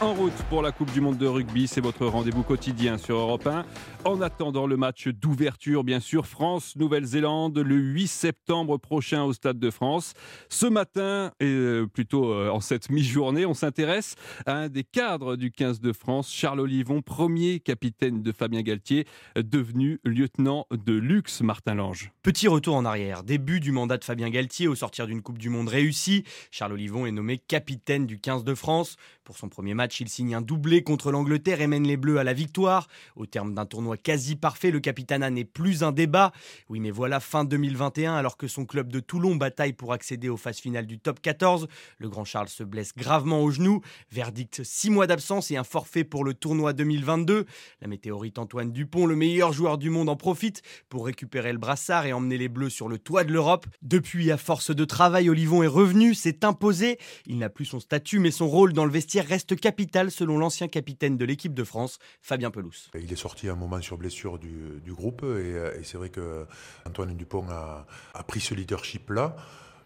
En route pour la Coupe du Monde de rugby, c'est votre rendez-vous quotidien sur Europe 1. En attendant le match d'ouverture, bien sûr, France-Nouvelle-Zélande le 8 septembre prochain au Stade de France. Ce matin, et euh, plutôt euh, en cette mi-journée, on s'intéresse à un des cadres du 15 de France, Charles Olivon, premier capitaine de Fabien Galtier, devenu lieutenant de luxe, Martin Lange. Petit retour en arrière, début du mandat de Fabien Galtier au sortir d'une Coupe du Monde réussie. Charles Olivon est nommé capitaine du 15 de France. Pour son premier match, il signe un doublé contre l'Angleterre et mène les Bleus à la victoire. Au terme d'un tournoi quasi parfait, le capitana n'est plus un débat. Oui, mais voilà fin 2021, alors que son club de Toulon bataille pour accéder aux phases finales du top 14. Le grand Charles se blesse gravement au genou. Verdict 6 mois d'absence et un forfait pour le tournoi 2022. La météorite Antoine Dupont, le meilleur joueur du monde, en profite pour récupérer le brassard et emmener les Bleus sur le toit de l'Europe. Depuis, à force de travail, Olivon est revenu, s'est imposé. Il n'a plus son statut, mais son rôle dans le vestiaire reste capital selon l'ancien capitaine de l'équipe de France, Fabien Pelous. Il est sorti un moment sur blessure du, groupe et, c'est vrai que Antoine Dupont a, pris ce leadership-là.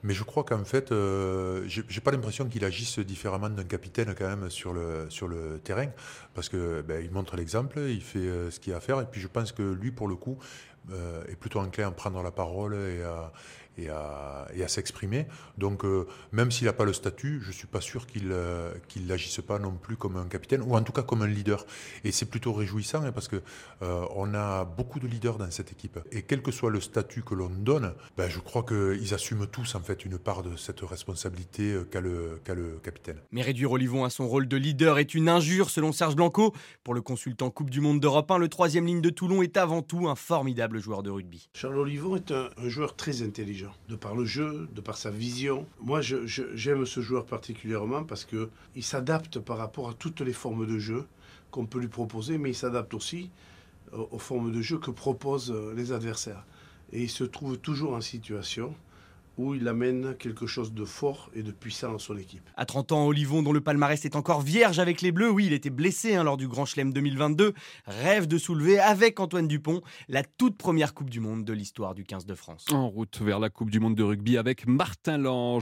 Mais je crois qu'en fait, euh, j'ai pas l'impression qu'il agisse différemment d'un capitaine quand même sur le, sur le terrain, parce que ben, il montre l'exemple, il fait euh, ce qu'il a à faire, et puis je pense que lui, pour le coup, euh, est plutôt enclin à prendre la parole et à, et à, à s'exprimer. Donc, euh, même s'il n'a pas le statut, je ne suis pas sûr qu'il euh, qu'il n'agisse pas non plus comme un capitaine, ou en tout cas comme un leader. Et c'est plutôt réjouissant hein, parce que euh, on a beaucoup de leaders dans cette équipe. Et quel que soit le statut que l'on donne, ben, je crois qu'ils assument tous en fait une part de cette responsabilité qu'a le, qu le capitaine. Mais réduire Olivon à son rôle de leader est une injure selon Serge Blanco. Pour le consultant Coupe du Monde d'Europe 1, le troisième ligne de Toulon est avant tout un formidable joueur de rugby. Charles Olivon est un joueur très intelligent de par le jeu, de par sa vision. Moi, j'aime ce joueur particulièrement parce qu'il s'adapte par rapport à toutes les formes de jeu qu'on peut lui proposer, mais il s'adapte aussi aux formes de jeu que proposent les adversaires. Et il se trouve toujours en situation où il amène quelque chose de fort et de puissant dans son équipe. À 30 ans, Olivon, dont le palmarès est encore vierge avec les Bleus, oui, il était blessé hein, lors du Grand Chelem 2022, rêve de soulever avec Antoine Dupont la toute première Coupe du Monde de l'histoire du 15 de France. En route vers la Coupe du Monde de rugby avec Martin Lange.